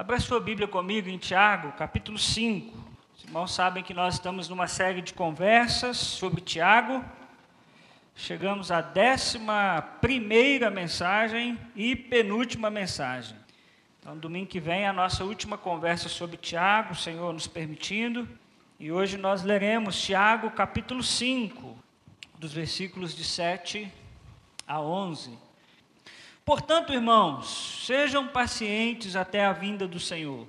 Abra sua Bíblia comigo em Tiago, capítulo 5. Os irmãos sabem que nós estamos numa série de conversas sobre Tiago. Chegamos à décima primeira mensagem e penúltima mensagem. Então, domingo que vem, a nossa última conversa sobre Tiago, o Senhor nos permitindo. E hoje nós leremos Tiago, capítulo 5, dos versículos de 7 a 11. Portanto, irmãos, sejam pacientes até a vinda do Senhor.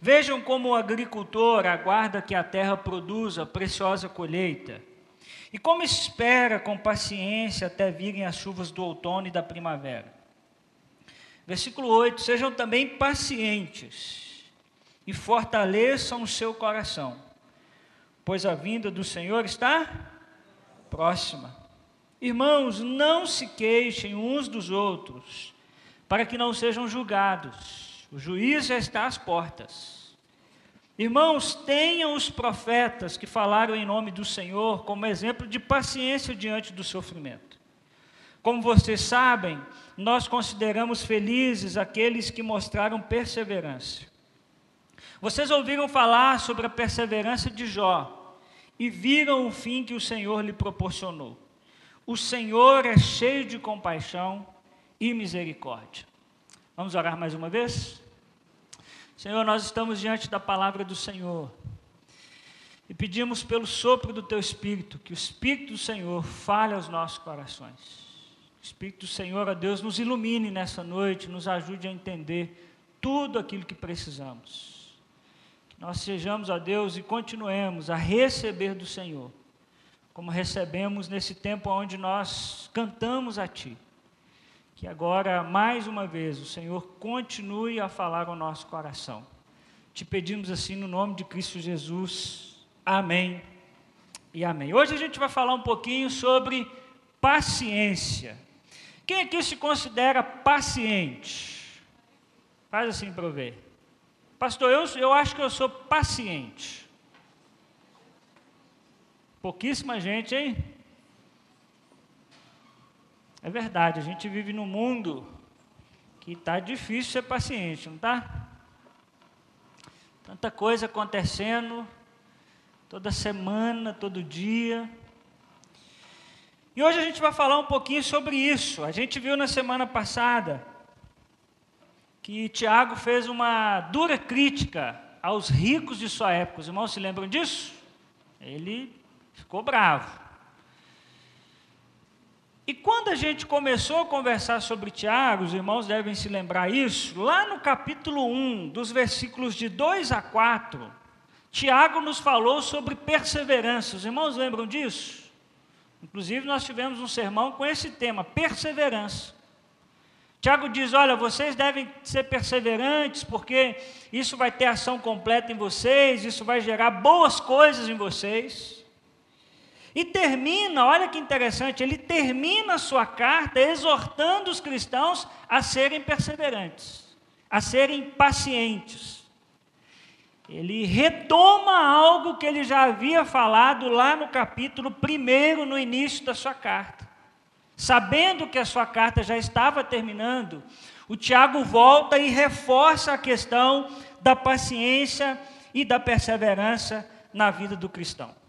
Vejam como o agricultor aguarda que a terra produza preciosa colheita, e como espera com paciência até virem as chuvas do outono e da primavera. Versículo 8: Sejam também pacientes e fortaleçam o seu coração, pois a vinda do Senhor está próxima. Irmãos, não se queixem uns dos outros, para que não sejam julgados. O juiz já está às portas. Irmãos, tenham os profetas que falaram em nome do Senhor como exemplo de paciência diante do sofrimento. Como vocês sabem, nós consideramos felizes aqueles que mostraram perseverança. Vocês ouviram falar sobre a perseverança de Jó e viram o fim que o Senhor lhe proporcionou. O Senhor é cheio de compaixão e misericórdia. Vamos orar mais uma vez? Senhor, nós estamos diante da palavra do Senhor e pedimos pelo sopro do Teu Espírito, que o Espírito do Senhor fale aos nossos corações. O Espírito do Senhor, a Deus, nos ilumine nessa noite, nos ajude a entender tudo aquilo que precisamos. Que nós sejamos, a Deus, e continuemos a receber do Senhor como recebemos nesse tempo onde nós cantamos a Ti. Que agora, mais uma vez, o Senhor continue a falar ao nosso coração. Te pedimos assim no nome de Cristo Jesus. Amém e amém. Hoje a gente vai falar um pouquinho sobre paciência. Quem aqui se considera paciente? Faz assim para eu ver. Pastor, eu, eu acho que eu sou paciente. Pouquíssima gente, hein? É verdade, a gente vive num mundo que está difícil ser paciente, não está? Tanta coisa acontecendo, toda semana, todo dia. E hoje a gente vai falar um pouquinho sobre isso. A gente viu na semana passada que Tiago fez uma dura crítica aos ricos de sua época. Os irmãos se lembram disso? Ele Ficou bravo. E quando a gente começou a conversar sobre Tiago, os irmãos devem se lembrar isso, lá no capítulo 1, dos versículos de 2 a 4, Tiago nos falou sobre perseverança. Os irmãos lembram disso? Inclusive, nós tivemos um sermão com esse tema, perseverança. Tiago diz: Olha, vocês devem ser perseverantes, porque isso vai ter ação completa em vocês, isso vai gerar boas coisas em vocês. E termina, olha que interessante, ele termina a sua carta exortando os cristãos a serem perseverantes, a serem pacientes. Ele retoma algo que ele já havia falado lá no capítulo 1, no início da sua carta. Sabendo que a sua carta já estava terminando, o Tiago volta e reforça a questão da paciência e da perseverança na vida do cristão.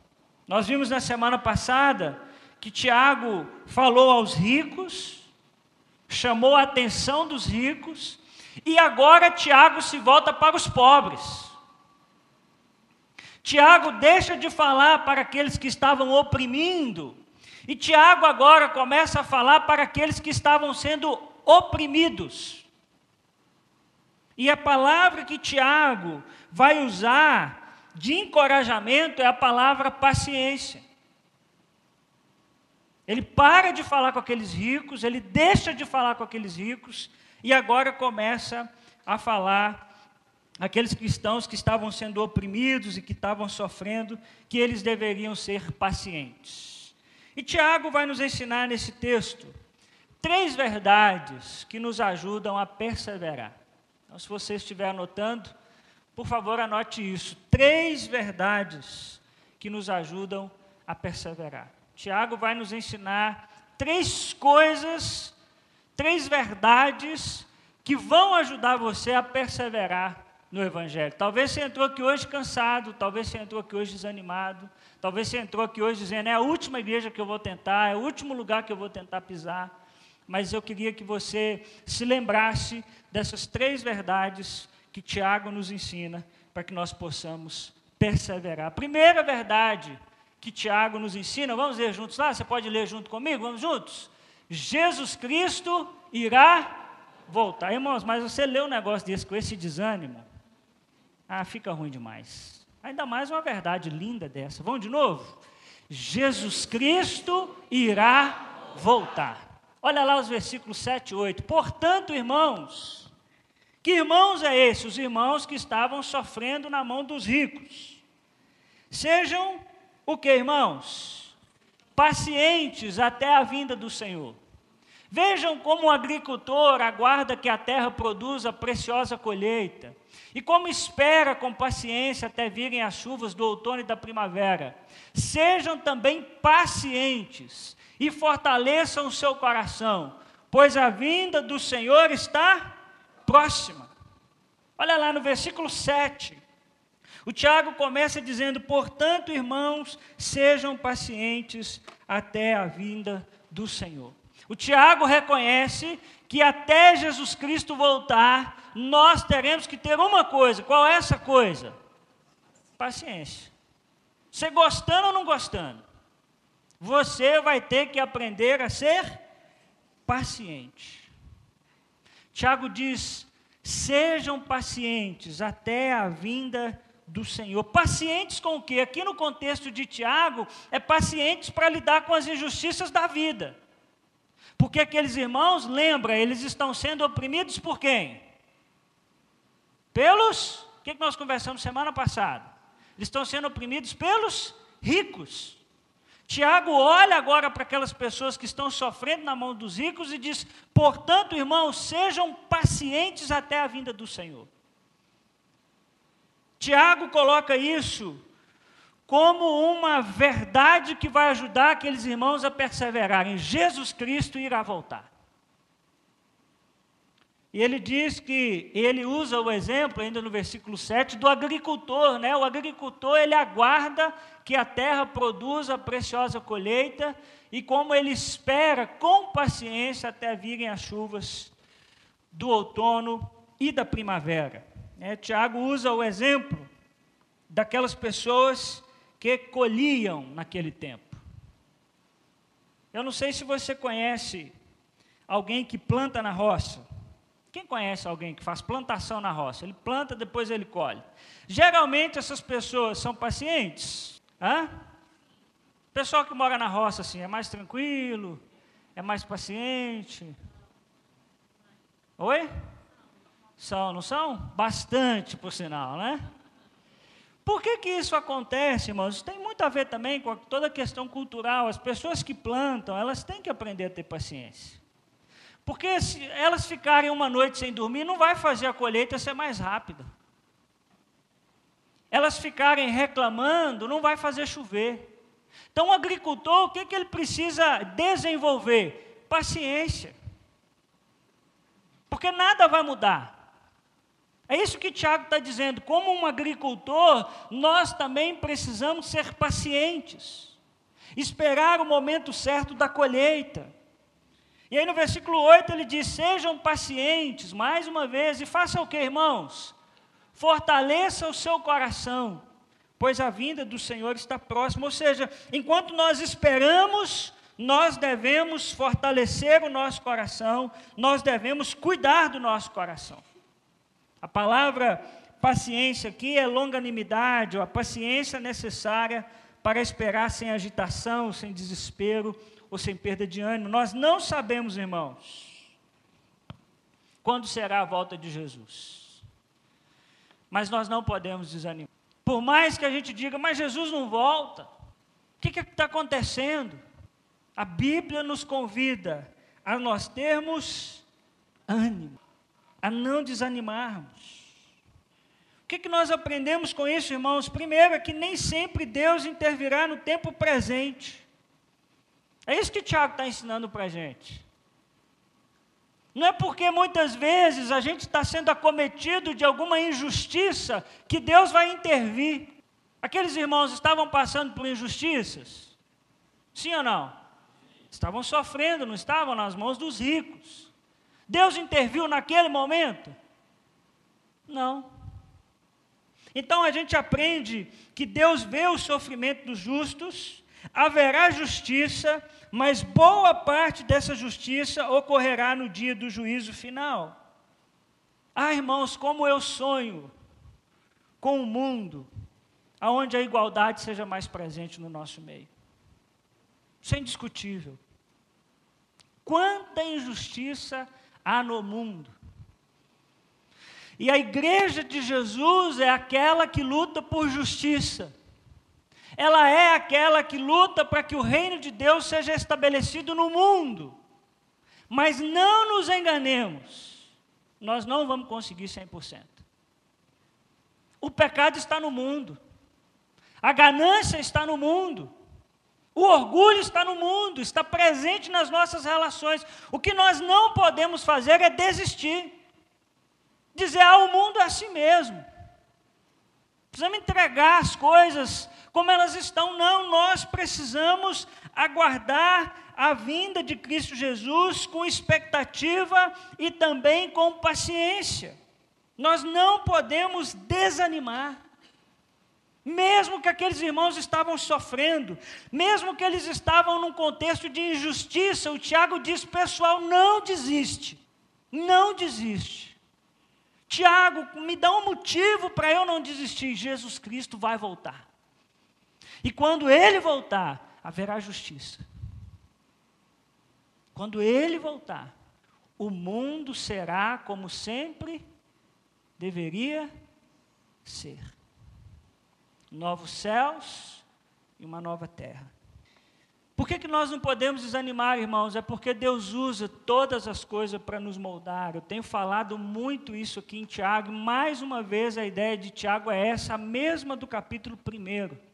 Nós vimos na semana passada que Tiago falou aos ricos, chamou a atenção dos ricos, e agora Tiago se volta para os pobres. Tiago deixa de falar para aqueles que estavam oprimindo, e Tiago agora começa a falar para aqueles que estavam sendo oprimidos. E a palavra que Tiago vai usar de encorajamento é a palavra paciência. Ele para de falar com aqueles ricos, ele deixa de falar com aqueles ricos e agora começa a falar aqueles cristãos que estavam sendo oprimidos e que estavam sofrendo, que eles deveriam ser pacientes. E Tiago vai nos ensinar nesse texto três verdades que nos ajudam a perseverar. Então, se você estiver anotando, por favor, anote isso. Três verdades que nos ajudam a perseverar. Tiago vai nos ensinar três coisas, três verdades que vão ajudar você a perseverar no Evangelho. Talvez você entrou aqui hoje cansado, talvez você entrou aqui hoje desanimado, talvez você entrou aqui hoje dizendo: é a última igreja que eu vou tentar, é o último lugar que eu vou tentar pisar. Mas eu queria que você se lembrasse dessas três verdades que Tiago nos ensina para que nós possamos perseverar. A primeira verdade que Tiago nos ensina, vamos ler juntos lá? Você pode ler junto comigo? Vamos juntos? Jesus Cristo irá voltar. Irmãos, mas você lê um negócio desse com esse desânimo, ah, fica ruim demais. Ainda mais uma verdade linda dessa. Vamos de novo? Jesus Cristo irá voltar. Olha lá os versículos 7 e 8. Portanto, irmãos, que irmãos é esse? Os irmãos que estavam sofrendo na mão dos ricos. Sejam o que, irmãos? Pacientes até a vinda do Senhor. Vejam como o agricultor aguarda que a terra produza preciosa colheita, e como espera com paciência até virem as chuvas do outono e da primavera. Sejam também pacientes e fortaleçam o seu coração, pois a vinda do Senhor está próxima. Olha lá no versículo 7. O Tiago começa dizendo: Portanto, irmãos, sejam pacientes até a vinda do Senhor. O Tiago reconhece que até Jesus Cristo voltar, nós teremos que ter uma coisa. Qual é essa coisa? Paciência. Você gostando ou não gostando, você vai ter que aprender a ser paciente. Tiago diz: sejam pacientes até a vinda do Senhor. Pacientes com o quê? Aqui no contexto de Tiago, é pacientes para lidar com as injustiças da vida. Porque aqueles irmãos, lembra, eles estão sendo oprimidos por quem? Pelos, o que nós conversamos semana passada? Eles estão sendo oprimidos pelos ricos. Tiago olha agora para aquelas pessoas que estão sofrendo na mão dos ricos e diz: portanto, irmãos, sejam pacientes até a vinda do Senhor. Tiago coloca isso como uma verdade que vai ajudar aqueles irmãos a perseverarem. Jesus Cristo irá voltar. E ele diz que ele usa o exemplo, ainda no versículo 7, do agricultor, né? O agricultor, ele aguarda que a terra produza a preciosa colheita e como ele espera com paciência até virem as chuvas do outono e da primavera. É, Tiago usa o exemplo daquelas pessoas que colhiam naquele tempo. Eu não sei se você conhece alguém que planta na roça. Quem conhece alguém que faz plantação na roça? Ele planta, depois ele colhe. Geralmente essas pessoas são pacientes. Hã? Pessoal que mora na roça assim é mais tranquilo, é mais paciente. Oi? São, não são? Bastante, por sinal, né? Por que, que isso acontece, irmãos? Isso tem muito a ver também com toda a questão cultural. As pessoas que plantam, elas têm que aprender a ter paciência. Porque se elas ficarem uma noite sem dormir, não vai fazer a colheita ser mais rápida. Elas ficarem reclamando, não vai fazer chover. Então, o agricultor, o que, que ele precisa desenvolver? Paciência. Porque nada vai mudar. É isso que Tiago está dizendo. Como um agricultor, nós também precisamos ser pacientes, esperar o momento certo da colheita. E aí no versículo 8 ele diz: Sejam pacientes, mais uma vez, e façam o que, irmãos? Fortaleça o seu coração, pois a vinda do Senhor está próxima. Ou seja, enquanto nós esperamos, nós devemos fortalecer o nosso coração, nós devemos cuidar do nosso coração. A palavra paciência aqui é longanimidade, ou a paciência necessária para esperar sem agitação, sem desespero ou sem perda de ânimo. Nós não sabemos, irmãos, quando será a volta de Jesus. Mas nós não podemos desanimar. Por mais que a gente diga, mas Jesus não volta. O que está acontecendo? A Bíblia nos convida a nós termos ânimo a não desanimarmos. O que, que nós aprendemos com isso, irmãos? Primeiro, é que nem sempre Deus intervirá no tempo presente. É isso que Tiago está ensinando para a gente. Não é porque muitas vezes a gente está sendo acometido de alguma injustiça que Deus vai intervir. Aqueles irmãos estavam passando por injustiças? Sim ou não? Estavam sofrendo, não estavam nas mãos dos ricos. Deus interviu naquele momento? Não. Então a gente aprende que Deus vê o sofrimento dos justos, haverá justiça, mas boa parte dessa justiça ocorrerá no dia do juízo final. Ah, irmãos, como eu sonho com um mundo onde a igualdade seja mais presente no nosso meio. Isso é indiscutível. Quanta injustiça há no mundo. E a igreja de Jesus é aquela que luta por justiça. Ela é aquela que luta para que o reino de Deus seja estabelecido no mundo. Mas não nos enganemos, nós não vamos conseguir 100%. O pecado está no mundo, a ganância está no mundo, o orgulho está no mundo, está presente nas nossas relações. O que nós não podemos fazer é desistir. Dizer, ah, o mundo é assim mesmo. Precisamos entregar as coisas como elas estão. Não, nós precisamos aguardar a vinda de Cristo Jesus com expectativa e também com paciência. Nós não podemos desanimar. Mesmo que aqueles irmãos estavam sofrendo, mesmo que eles estavam num contexto de injustiça, o Tiago diz: pessoal, não desiste, não desiste. Tiago, me dá um motivo para eu não desistir. Jesus Cristo vai voltar. E quando ele voltar, haverá justiça. Quando ele voltar, o mundo será como sempre deveria ser novos céus e uma nova terra. Por que, que nós não podemos desanimar, irmãos? É porque Deus usa todas as coisas para nos moldar. Eu tenho falado muito isso aqui em Tiago, mais uma vez a ideia de Tiago é essa, a mesma do capítulo 1.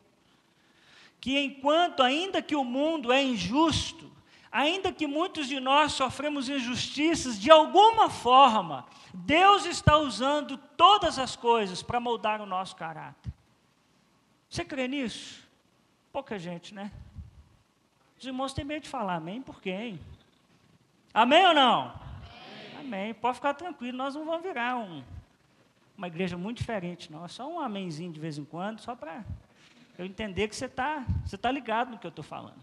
Que enquanto, ainda que o mundo é injusto, ainda que muitos de nós sofremos injustiças, de alguma forma, Deus está usando todas as coisas para moldar o nosso caráter. Você crê nisso? Pouca gente, né? Os irmãos têm medo de falar amém, por hein? Amém ou não? Amém. amém. Pode ficar tranquilo, nós não vamos virar um, uma igreja muito diferente, não. É só um amenzinho de vez em quando, só para eu entender que você está você tá ligado no que eu estou falando.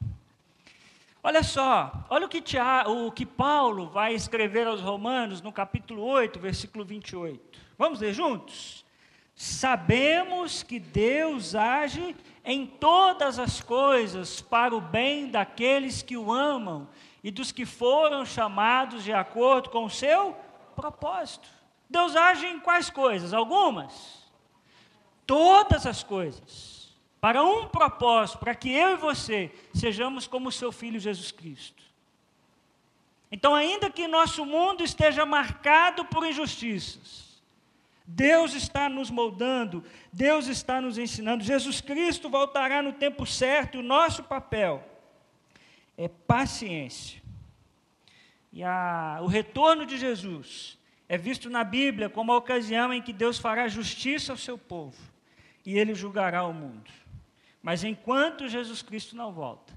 Olha só, olha o que, o que Paulo vai escrever aos Romanos no capítulo 8, versículo 28. Vamos ler juntos? Sabemos que Deus age em todas as coisas para o bem daqueles que o amam e dos que foram chamados de acordo com o seu propósito. Deus age em quais coisas? Algumas? Todas as coisas. Para um propósito, para que eu e você sejamos como seu filho Jesus Cristo. Então, ainda que nosso mundo esteja marcado por injustiças, Deus está nos moldando, Deus está nos ensinando. Jesus Cristo voltará no tempo certo e o nosso papel é paciência. E a, o retorno de Jesus é visto na Bíblia como a ocasião em que Deus fará justiça ao seu povo e ele julgará o mundo. Mas enquanto Jesus Cristo não volta,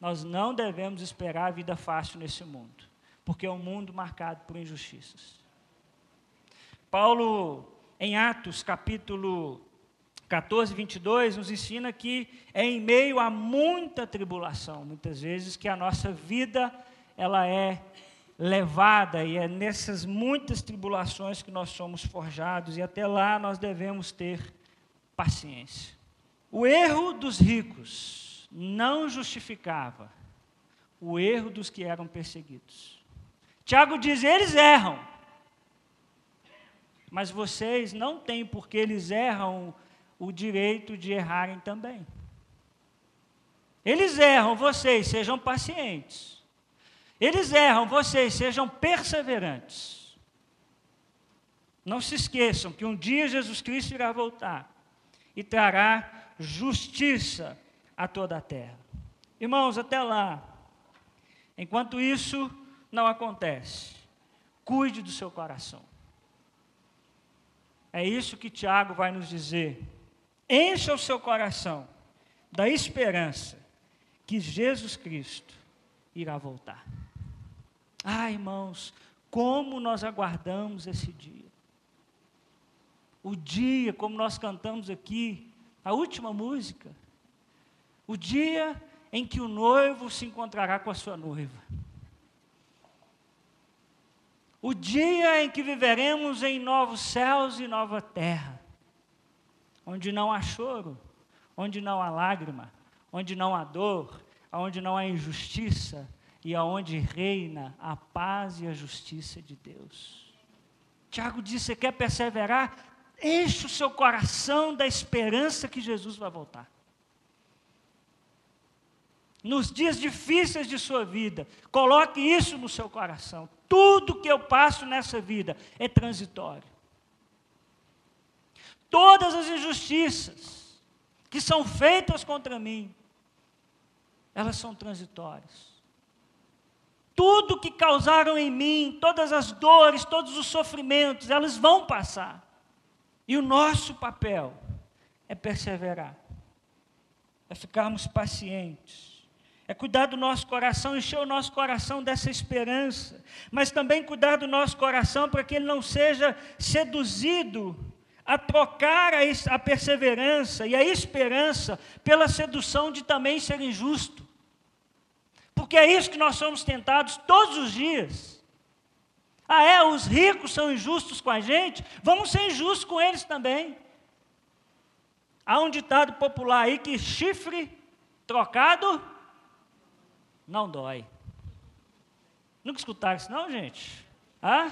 nós não devemos esperar a vida fácil nesse mundo, porque é um mundo marcado por injustiças. Paulo em Atos capítulo 14, 22, nos ensina que é em meio a muita tribulação, muitas vezes, que a nossa vida ela é levada e é nessas muitas tribulações que nós somos forjados e até lá nós devemos ter paciência. O erro dos ricos não justificava o erro dos que eram perseguidos. Tiago diz: eles erram, mas vocês não têm, porque eles erram, o direito de errarem também. Eles erram, vocês sejam pacientes. Eles erram, vocês sejam perseverantes. Não se esqueçam que um dia Jesus Cristo irá voltar e trará justiça a toda a terra. Irmãos, até lá, enquanto isso não acontece, Cuide do seu coração. É isso que Tiago vai nos dizer. Encha o seu coração da esperança que Jesus Cristo irá voltar. Ah, irmãos, como nós aguardamos esse dia. O dia, como nós cantamos aqui, a última música. O dia em que o noivo se encontrará com a sua noiva. O dia em que viveremos em novos céus e nova terra, onde não há choro, onde não há lágrima, onde não há dor, onde não há injustiça e aonde reina a paz e a justiça de Deus. Tiago disse: Você quer perseverar? Enche o seu coração da esperança que Jesus vai voltar. Nos dias difíceis de sua vida, coloque isso no seu coração. Tudo que eu passo nessa vida é transitório. Todas as injustiças que são feitas contra mim, elas são transitórias. Tudo que causaram em mim, todas as dores, todos os sofrimentos, elas vão passar. E o nosso papel é perseverar, é ficarmos pacientes, é cuidar do nosso coração, encher o nosso coração dessa esperança, mas também cuidar do nosso coração para que ele não seja seduzido a trocar a, perseverança e a esperança pela sedução de também ser injusto. Porque é isso que nós somos tentados todos os dias. Ah, é? Os ricos são injustos com a gente? Vamos ser injustos com eles também. Há um ditado popular aí que chifre trocado não dói. Nunca escutaram isso, não, gente? Ah?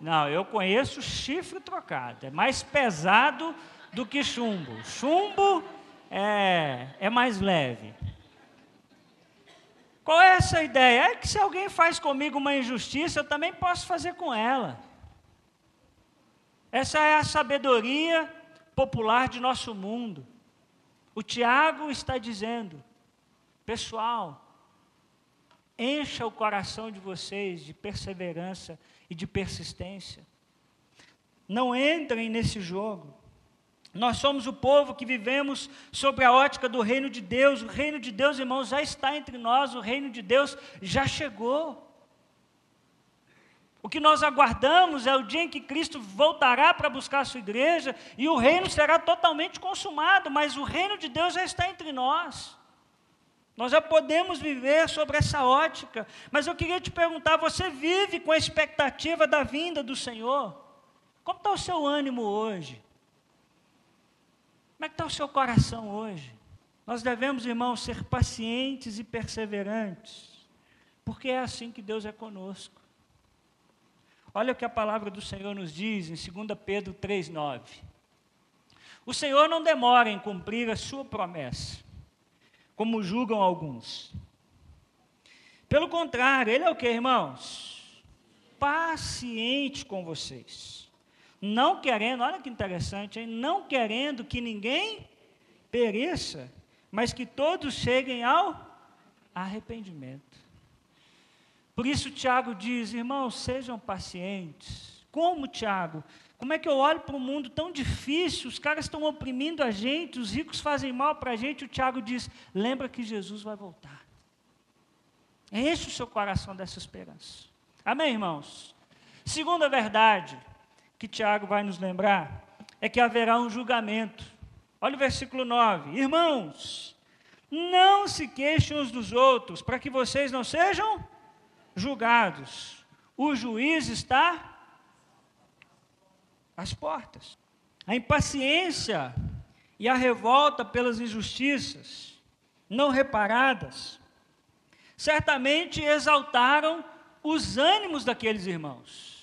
Não, eu conheço chifre trocado. É mais pesado do que chumbo. Chumbo é, é mais leve. Qual é essa ideia? É que se alguém faz comigo uma injustiça, eu também posso fazer com ela. Essa é a sabedoria popular de nosso mundo. O Tiago está dizendo, pessoal, encha o coração de vocês de perseverança e de persistência. Não entrem nesse jogo. Nós somos o povo que vivemos sobre a ótica do reino de Deus. O reino de Deus, irmãos, já está entre nós, o reino de Deus já chegou. O que nós aguardamos é o dia em que Cristo voltará para buscar a sua igreja e o reino será totalmente consumado, mas o reino de Deus já está entre nós. Nós já podemos viver sobre essa ótica, mas eu queria te perguntar: você vive com a expectativa da vinda do Senhor? Como está o seu ânimo hoje? Como é que está o seu coração hoje? Nós devemos, irmãos, ser pacientes e perseverantes, porque é assim que Deus é conosco. Olha o que a palavra do Senhor nos diz em 2 Pedro 3,9. O Senhor não demora em cumprir a sua promessa, como julgam alguns. Pelo contrário, Ele é o que, irmãos? Paciente com vocês não querendo, olha que interessante, hein? não querendo que ninguém pereça, mas que todos cheguem ao arrependimento. Por isso Tiago diz, irmãos, sejam pacientes. Como, Tiago? Como é que eu olho para um mundo tão difícil? Os caras estão oprimindo a gente, os ricos fazem mal para a gente. O Tiago diz: lembra que Jesus vai voltar. Enche o seu coração dessa esperança. Amém, irmãos? Segunda verdade, que Tiago vai nos lembrar é que haverá um julgamento. Olha o versículo 9: Irmãos, não se queixem uns dos outros, para que vocês não sejam julgados. O juiz está às portas. A impaciência e a revolta pelas injustiças não reparadas certamente exaltaram os ânimos daqueles irmãos.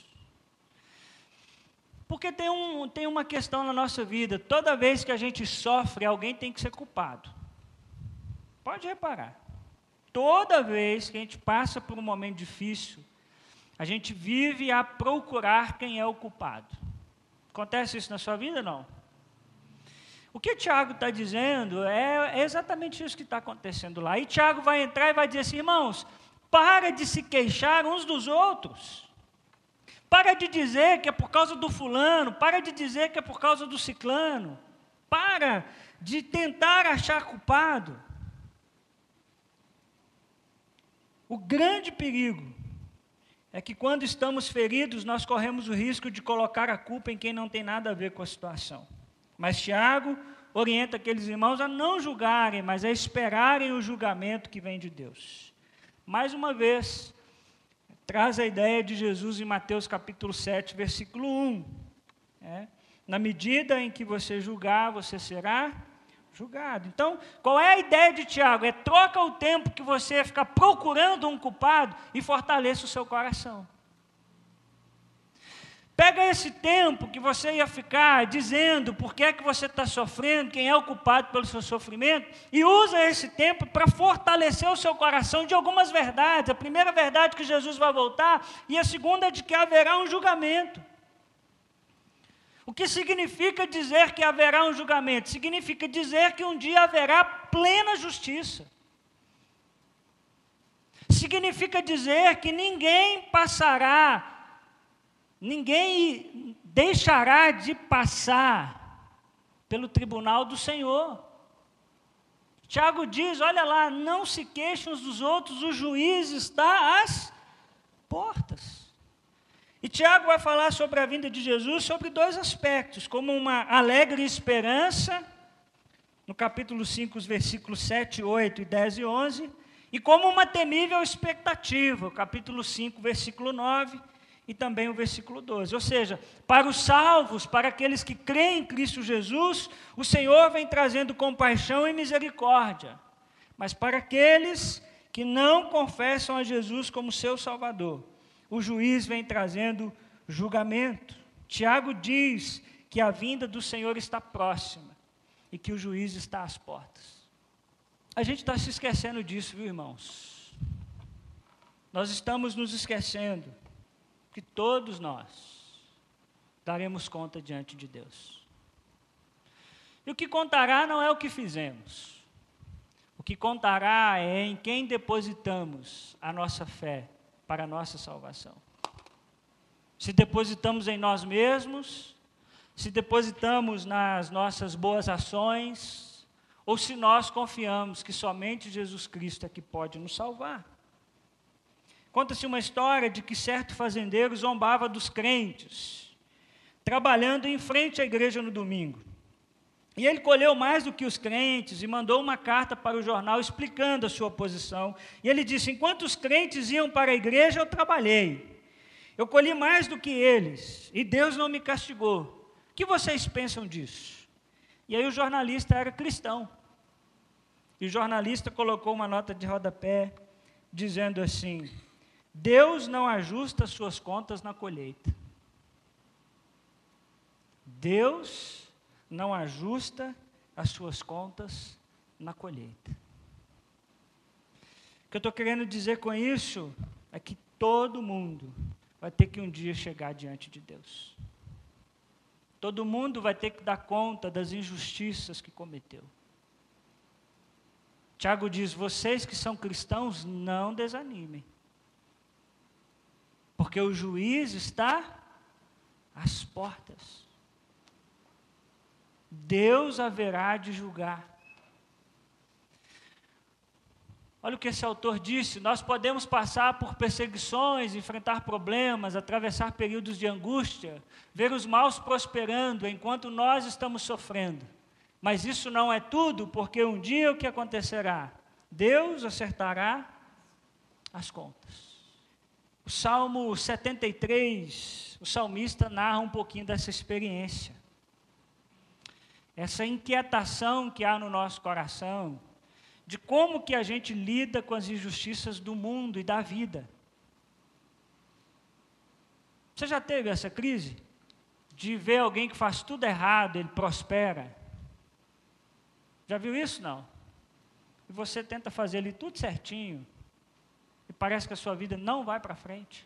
Porque tem, um, tem uma questão na nossa vida: toda vez que a gente sofre, alguém tem que ser culpado. Pode reparar. Toda vez que a gente passa por um momento difícil, a gente vive a procurar quem é o culpado. Acontece isso na sua vida não? O que Tiago está dizendo é, é exatamente isso que está acontecendo lá. E Tiago vai entrar e vai dizer assim: irmãos, para de se queixar uns dos outros. Para de dizer que é por causa do fulano, para de dizer que é por causa do ciclano. Para de tentar achar culpado. O grande perigo é que quando estamos feridos, nós corremos o risco de colocar a culpa em quem não tem nada a ver com a situação. Mas Tiago orienta aqueles irmãos a não julgarem, mas a esperarem o julgamento que vem de Deus. Mais uma vez, traz a ideia de Jesus em Mateus capítulo 7, versículo 1. É, na medida em que você julgar, você será julgado. Então, qual é a ideia de Tiago? É troca o tempo que você fica procurando um culpado e fortaleça o seu coração. Pega esse tempo que você ia ficar dizendo por que é que você está sofrendo, quem é o culpado pelo seu sofrimento, e usa esse tempo para fortalecer o seu coração de algumas verdades. A primeira verdade é que Jesus vai voltar, e a segunda é de que haverá um julgamento. O que significa dizer que haverá um julgamento? Significa dizer que um dia haverá plena justiça. Significa dizer que ninguém passará, ninguém deixará de passar pelo tribunal do Senhor. Tiago diz: olha lá, não se queixem uns dos outros, o juiz está às portas. E Tiago vai falar sobre a vinda de Jesus sobre dois aspectos, como uma alegre esperança, no capítulo 5, os versículos 7, 8 e 10 e 11, e como uma temível expectativa, capítulo 5, versículo 9 e também o versículo 12. Ou seja, para os salvos, para aqueles que creem em Cristo Jesus, o Senhor vem trazendo compaixão e misericórdia. Mas para aqueles que não confessam a Jesus como seu Salvador, o juiz vem trazendo julgamento. Tiago diz que a vinda do Senhor está próxima e que o juiz está às portas. A gente está se esquecendo disso, viu, irmãos? Nós estamos nos esquecendo que todos nós daremos conta diante de Deus. E o que contará não é o que fizemos. O que contará é em quem depositamos a nossa fé para a nossa salvação. Se depositamos em nós mesmos, se depositamos nas nossas boas ações, ou se nós confiamos que somente Jesus Cristo é que pode nos salvar. Conta-se uma história de que certo fazendeiro zombava dos crentes, trabalhando em frente à igreja no domingo. E ele colheu mais do que os crentes e mandou uma carta para o jornal explicando a sua posição. E ele disse: Enquanto os crentes iam para a igreja, eu trabalhei. Eu colhi mais do que eles e Deus não me castigou. O que vocês pensam disso? E aí o jornalista era cristão. E o jornalista colocou uma nota de rodapé dizendo assim: Deus não ajusta suas contas na colheita. Deus não ajusta as suas contas na colheita. O que eu estou querendo dizer com isso é que todo mundo vai ter que um dia chegar diante de Deus. Todo mundo vai ter que dar conta das injustiças que cometeu. Tiago diz: vocês que são cristãos, não desanimem. Porque o juiz está às portas. Deus haverá de julgar. Olha o que esse autor disse: nós podemos passar por perseguições, enfrentar problemas, atravessar períodos de angústia, ver os maus prosperando enquanto nós estamos sofrendo. Mas isso não é tudo, porque um dia o que acontecerá? Deus acertará as contas. O Salmo 73, o salmista narra um pouquinho dessa experiência essa inquietação que há no nosso coração, de como que a gente lida com as injustiças do mundo e da vida. Você já teve essa crise? De ver alguém que faz tudo errado, ele prospera. Já viu isso? Não. E você tenta fazer ali tudo certinho, e parece que a sua vida não vai para frente.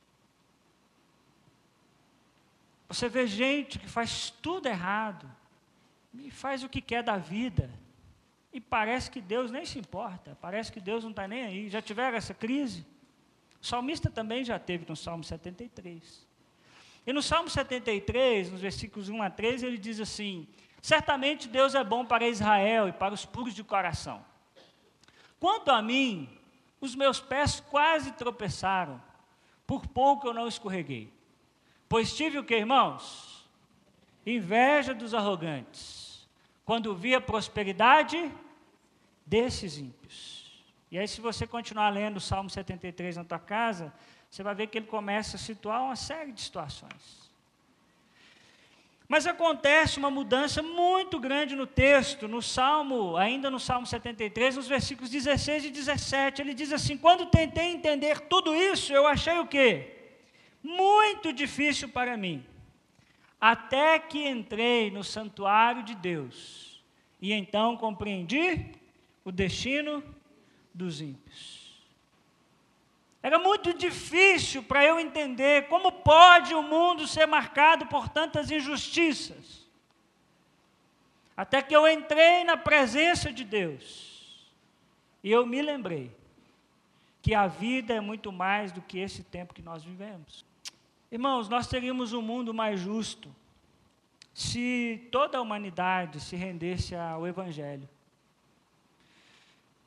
Você vê gente que faz tudo errado, e faz o que quer da vida. E parece que Deus nem se importa, parece que Deus não está nem aí. Já tiveram essa crise? O salmista também já teve no Salmo 73. E no Salmo 73, nos versículos 1 a 3, ele diz assim: Certamente Deus é bom para Israel e para os puros de coração. Quanto a mim, os meus pés quase tropeçaram, por pouco eu não escorreguei. Pois tive o que, irmãos? Inveja dos arrogantes, quando vi a prosperidade desses ímpios. E aí, se você continuar lendo o Salmo 73 na tua casa, você vai ver que ele começa a situar uma série de situações. Mas acontece uma mudança muito grande no texto, no Salmo, ainda no Salmo 73, nos versículos 16 e 17. Ele diz assim: Quando tentei entender tudo isso, eu achei o quê? Muito difícil para mim. Até que entrei no santuário de Deus. E então compreendi o destino dos ímpios. Era muito difícil para eu entender como pode o mundo ser marcado por tantas injustiças. Até que eu entrei na presença de Deus e eu me lembrei que a vida é muito mais do que esse tempo que nós vivemos. Irmãos, nós teríamos um mundo mais justo se toda a humanidade se rendesse ao Evangelho.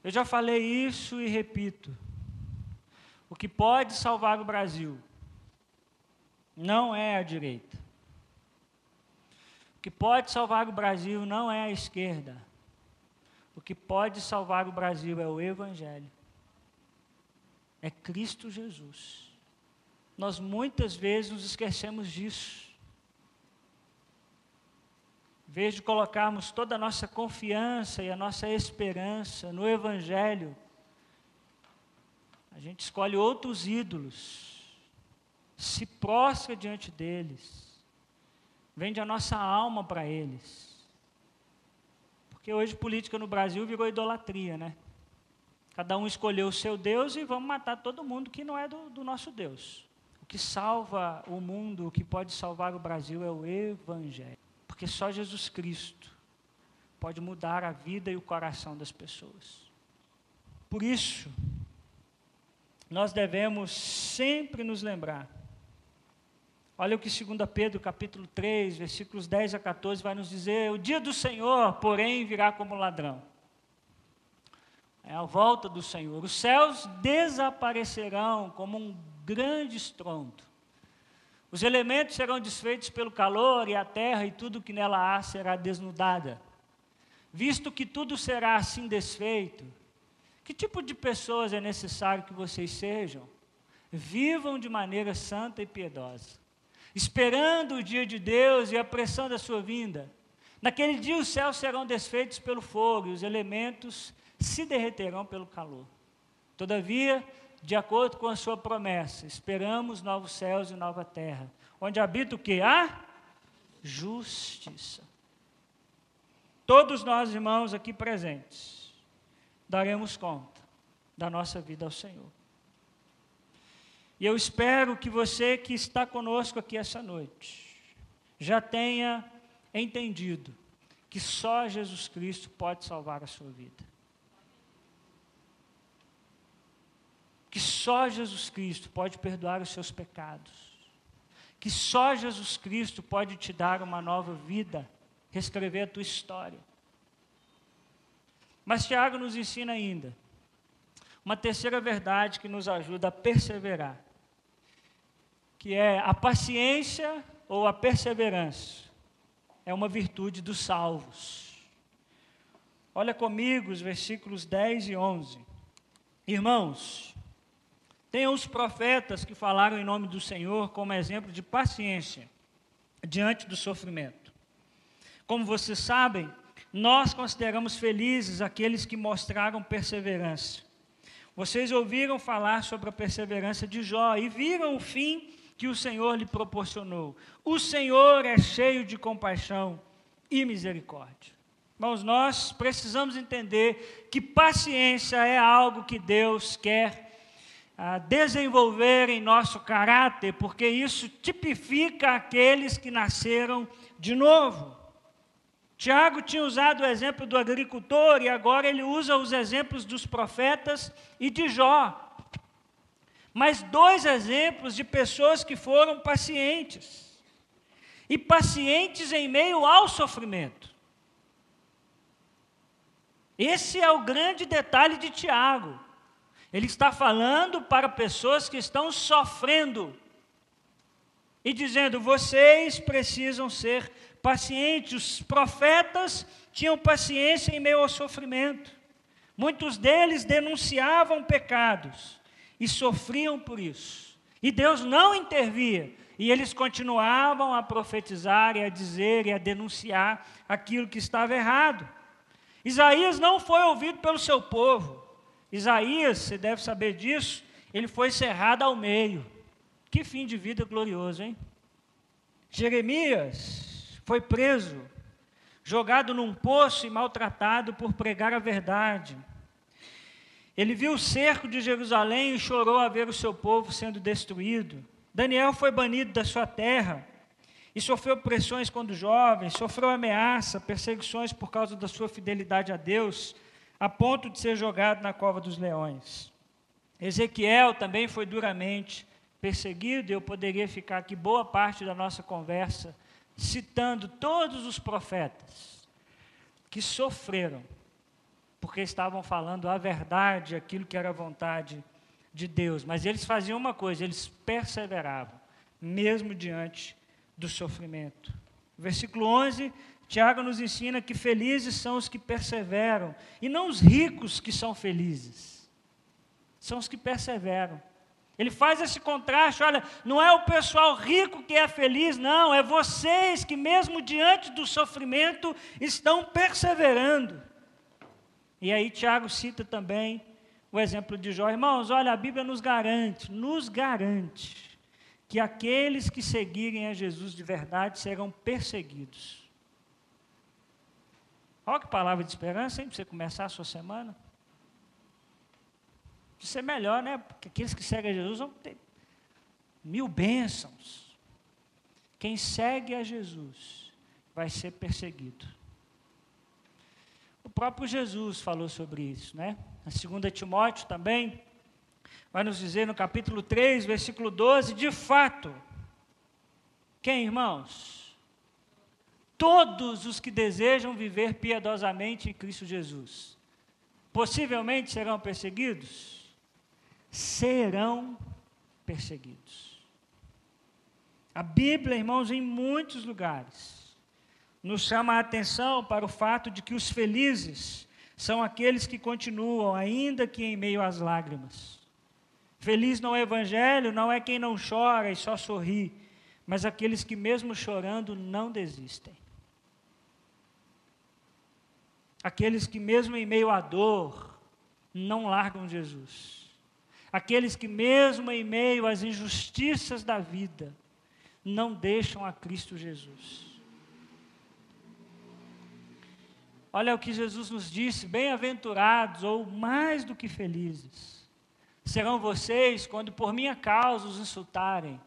Eu já falei isso e repito. O que pode salvar o Brasil não é a direita. O que pode salvar o Brasil não é a esquerda. O que pode salvar o Brasil é o Evangelho. É Cristo Jesus. Nós muitas vezes nos esquecemos disso. Em vez de colocarmos toda a nossa confiança e a nossa esperança no Evangelho, a gente escolhe outros ídolos, se prostra diante deles, vende a nossa alma para eles. Porque hoje política no Brasil virou idolatria, né? Cada um escolheu o seu Deus e vamos matar todo mundo que não é do, do nosso Deus. O que salva o mundo, o que pode salvar o Brasil é o Evangelho. Porque só Jesus Cristo pode mudar a vida e o coração das pessoas. Por isso, nós devemos sempre nos lembrar. Olha o que 2 Pedro, capítulo 3, versículos 10 a 14, vai nos dizer: O dia do Senhor, porém, virá como ladrão. É a volta do Senhor. Os céus desaparecerão como um grande estrondo. Os elementos serão desfeitos pelo calor, e a terra e tudo que nela há será desnudada. Visto que tudo será assim desfeito, que tipo de pessoas é necessário que vocês sejam? Vivam de maneira santa e piedosa, esperando o dia de Deus e a pressão da sua vinda. Naquele dia os céus serão desfeitos pelo fogo e os elementos se derreterão pelo calor. Todavia, de acordo com a sua promessa, esperamos novos céus e nova terra, onde habita o que? A justiça. Todos nós, irmãos, aqui presentes, daremos conta da nossa vida ao Senhor. E eu espero que você que está conosco aqui essa noite já tenha entendido que só Jesus Cristo pode salvar a sua vida. Que só Jesus Cristo pode perdoar os seus pecados. Que só Jesus Cristo pode te dar uma nova vida, reescrever a tua história. Mas Tiago nos ensina ainda uma terceira verdade que nos ajuda a perseverar, que é a paciência ou a perseverança. É uma virtude dos salvos. Olha comigo os versículos 10 e 11. Irmãos, tenham os profetas que falaram em nome do Senhor como exemplo de paciência diante do sofrimento. Como vocês sabem, nós consideramos felizes aqueles que mostraram perseverança. Vocês ouviram falar sobre a perseverança de Jó e viram o fim que o Senhor lhe proporcionou. O Senhor é cheio de compaixão e misericórdia. Irmãos, nós precisamos entender que paciência é algo que Deus quer ah, desenvolver em nosso caráter, porque isso tipifica aqueles que nasceram de novo. Tiago tinha usado o exemplo do agricultor e agora ele usa os exemplos dos profetas e de Jó. Mas dois exemplos de pessoas que foram pacientes. e pacientes em meio ao sofrimento. Esse é o grande detalhe de Tiago. Ele está falando para pessoas que estão sofrendo e dizendo: vocês precisam ser pacientes. Os profetas tinham paciência em meio ao sofrimento. Muitos deles denunciavam pecados e sofriam por isso. E Deus não intervia. E eles continuavam a profetizar e a dizer e a denunciar aquilo que estava errado. Isaías não foi ouvido pelo seu povo. Isaías, você deve saber disso, ele foi cerrado ao meio. Que fim de vida glorioso, hein? Jeremias foi preso, jogado num poço e maltratado por pregar a verdade. Ele viu o cerco de Jerusalém e chorou a ver o seu povo sendo destruído. Daniel foi banido da sua terra e sofreu pressões quando jovem, sofreu ameaça, perseguições por causa da sua fidelidade a Deus, a ponto de ser jogado na cova dos leões. Ezequiel também foi duramente perseguido, eu poderia ficar aqui boa parte da nossa conversa citando todos os profetas que sofreram porque estavam falando a verdade, aquilo que era a vontade de Deus. Mas eles faziam uma coisa, eles perseveravam, mesmo diante do sofrimento. Versículo 11, Tiago nos ensina que felizes são os que perseveram, e não os ricos que são felizes, são os que perseveram. Ele faz esse contraste, olha, não é o pessoal rico que é feliz, não, é vocês que, mesmo diante do sofrimento, estão perseverando. E aí, Tiago cita também o exemplo de Jó. Irmãos, olha, a Bíblia nos garante, nos garante, que aqueles que seguirem a Jesus de verdade serão perseguidos. Olha que palavra de esperança, hein, para você começar a sua semana. Isso é melhor, né? Porque aqueles que seguem a Jesus vão ter mil bênçãos. Quem segue a Jesus vai ser perseguido. O próprio Jesus falou sobre isso, né? A 2 Timóteo também vai nos dizer no capítulo 3, versículo 12, de fato, quem, irmãos? Todos os que desejam viver piedosamente em Cristo Jesus, possivelmente serão perseguidos? Serão perseguidos. A Bíblia, irmãos, em muitos lugares, nos chama a atenção para o fato de que os felizes são aqueles que continuam, ainda que em meio às lágrimas. Feliz no Evangelho não é quem não chora e só sorri, mas aqueles que, mesmo chorando, não desistem. Aqueles que, mesmo em meio à dor, não largam Jesus aqueles que, mesmo em meio às injustiças da vida, não deixam a Cristo Jesus. Olha o que Jesus nos disse: bem-aventurados ou mais do que felizes serão vocês quando por minha causa os insultarem,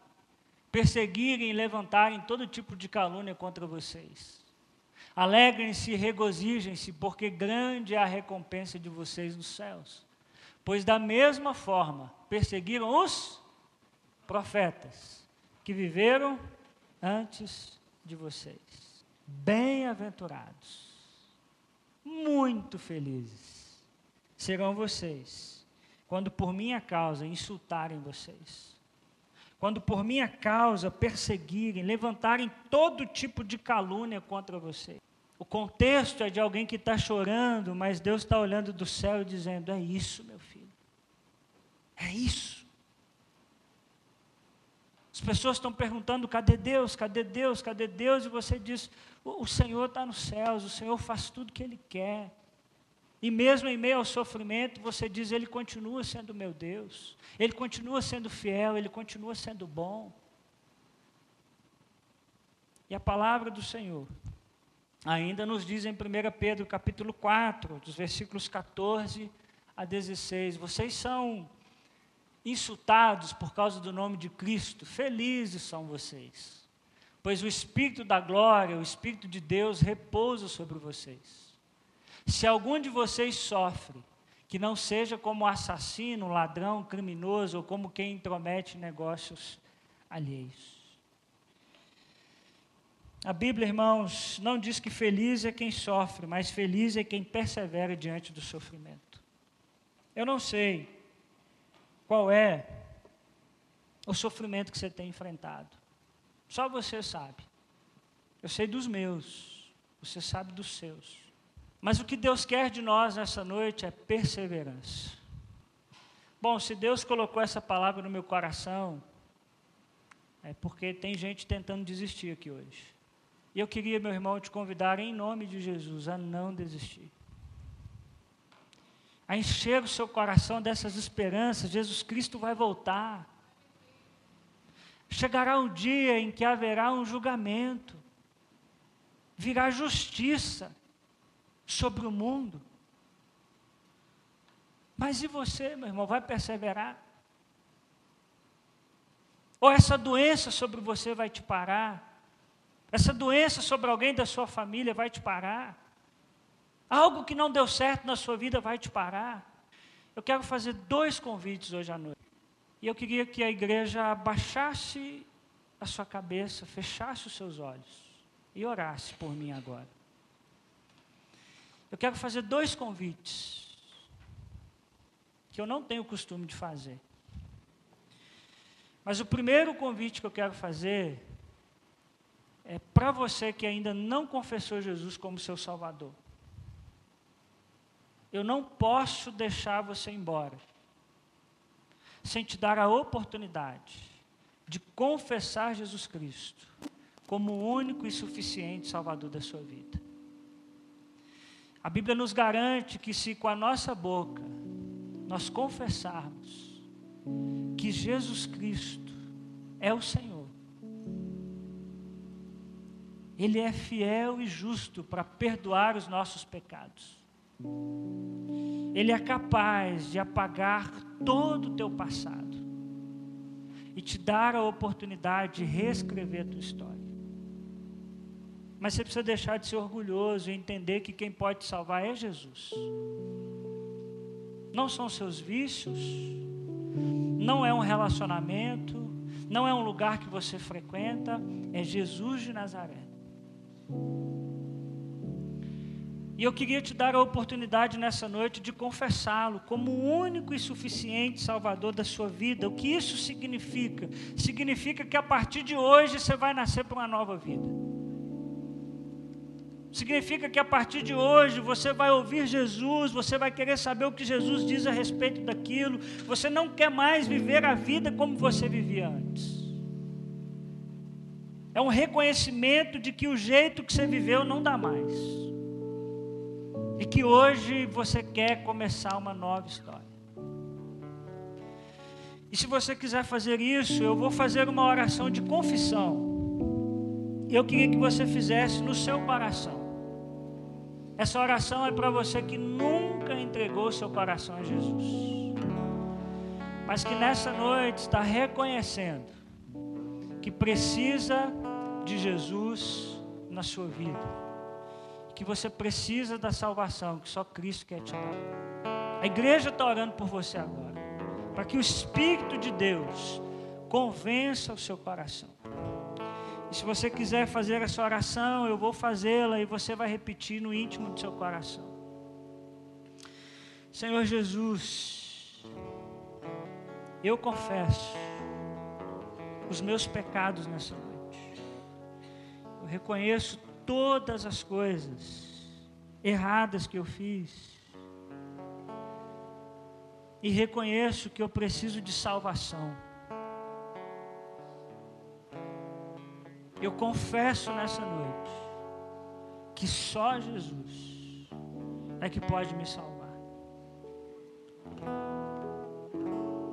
perseguirem e levantarem todo tipo de calúnia contra vocês. Alegrem-se e regozijem-se, porque grande é a recompensa de vocês nos céus Pois da mesma forma perseguiram os profetas que viveram antes de vocês. Bem-aventurados, muito felizes serão vocês quando por minha causa insultarem vocês, quando por minha causa perseguirem, levantarem todo tipo de calúnia contra vocês. O contexto é de alguém que está chorando, mas Deus está olhando do céu e dizendo: É isso, meu filho. É isso. As pessoas estão perguntando: cadê Deus? Cadê Deus? Cadê Deus? E você diz: o, Senhor está nos céus, o Senhor faz tudo o que Ele quer. E mesmo em meio ao sofrimento, você diz: Ele continua sendo meu Deus, Ele continua sendo fiel, Ele continua sendo bom. E a palavra do Senhor ainda nos diz em 1 Pedro capítulo 4, dos versículos 14 a 16, vocês são insultados por causa do nome de Cristo, felizes são vocês, pois o Espírito da glória, o Espírito de Deus repousa sobre vocês. Se algum de vocês sofre, que não seja como assassino, ladrão, criminoso ou como quem intromete negócios alheios. A Bíblia, irmãos, não diz que feliz é quem sofre, mas feliz é quem persevera diante do sofrimento. Eu não sei qual é o sofrimento que você tem enfrentado. Só você sabe. Eu sei dos meus, você sabe dos seus. Mas o que Deus quer de nós nessa noite é perseverança. Bom, se Deus colocou essa palavra no meu coração, é porque tem gente tentando desistir aqui hoje. E eu queria, meu irmão, te convidar em nome de Jesus a não desistir. A encher o seu coração dessas esperanças. Jesus Cristo vai voltar. Chegará um dia em que haverá um julgamento. Virá justiça sobre o mundo. Mas e você, meu irmão, vai perseverar? Ou essa doença sobre você vai te parar? Essa doença sobre alguém da sua família vai te parar. Algo que não deu certo na sua vida vai te parar. Eu quero fazer dois convites hoje à noite. E eu queria que a igreja abaixasse a sua cabeça, fechasse os seus olhos e orasse por mim agora. Eu quero fazer dois convites que eu não tenho o costume de fazer. Mas o primeiro convite que eu quero fazer é para você que ainda não confessou Jesus como seu Salvador. Eu não posso deixar você embora sem te dar a oportunidade de confessar Jesus Cristo como o único e suficiente Salvador da sua vida. A Bíblia nos garante que se com a nossa boca nós confessarmos que Jesus Cristo é o Senhor, ele é fiel e justo para perdoar os nossos pecados. Ele é capaz de apagar todo o teu passado e te dar a oportunidade de reescrever a tua história. Mas você precisa deixar de ser orgulhoso e entender que quem pode te salvar é Jesus. Não são seus vícios, não é um relacionamento, não é um lugar que você frequenta, é Jesus de Nazaré. E eu queria te dar a oportunidade nessa noite de confessá-lo como o único e suficiente Salvador da sua vida. O que isso significa? Significa que a partir de hoje você vai nascer para uma nova vida. Significa que a partir de hoje você vai ouvir Jesus, você vai querer saber o que Jesus diz a respeito daquilo, você não quer mais viver a vida como você vivia antes. É um reconhecimento de que o jeito que você viveu não dá mais. E que hoje você quer começar uma nova história. E se você quiser fazer isso, eu vou fazer uma oração de confissão. Eu queria que você fizesse no seu coração. Essa oração é para você que nunca entregou seu coração a Jesus, mas que nessa noite está reconhecendo que precisa de Jesus na sua vida. Que você precisa da salvação que só Cristo quer te dar. A igreja está orando por você agora. Para que o Espírito de Deus convença o seu coração. E se você quiser fazer essa oração, eu vou fazê-la e você vai repetir no íntimo do seu coração. Senhor Jesus, eu confesso os meus pecados nessa noite. Eu reconheço todas as coisas erradas que eu fiz. E reconheço que eu preciso de salvação. Eu confesso nessa noite que só Jesus é que pode me salvar.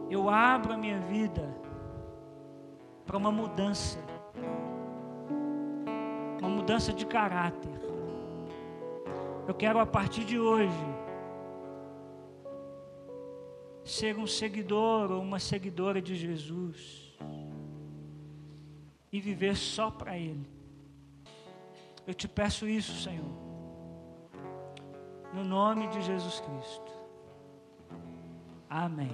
Eu abro a minha vida para uma mudança. Uma mudança de caráter. Eu quero a partir de hoje ser um seguidor ou uma seguidora de Jesus e viver só para Ele. Eu te peço isso, Senhor, no nome de Jesus Cristo. Amém.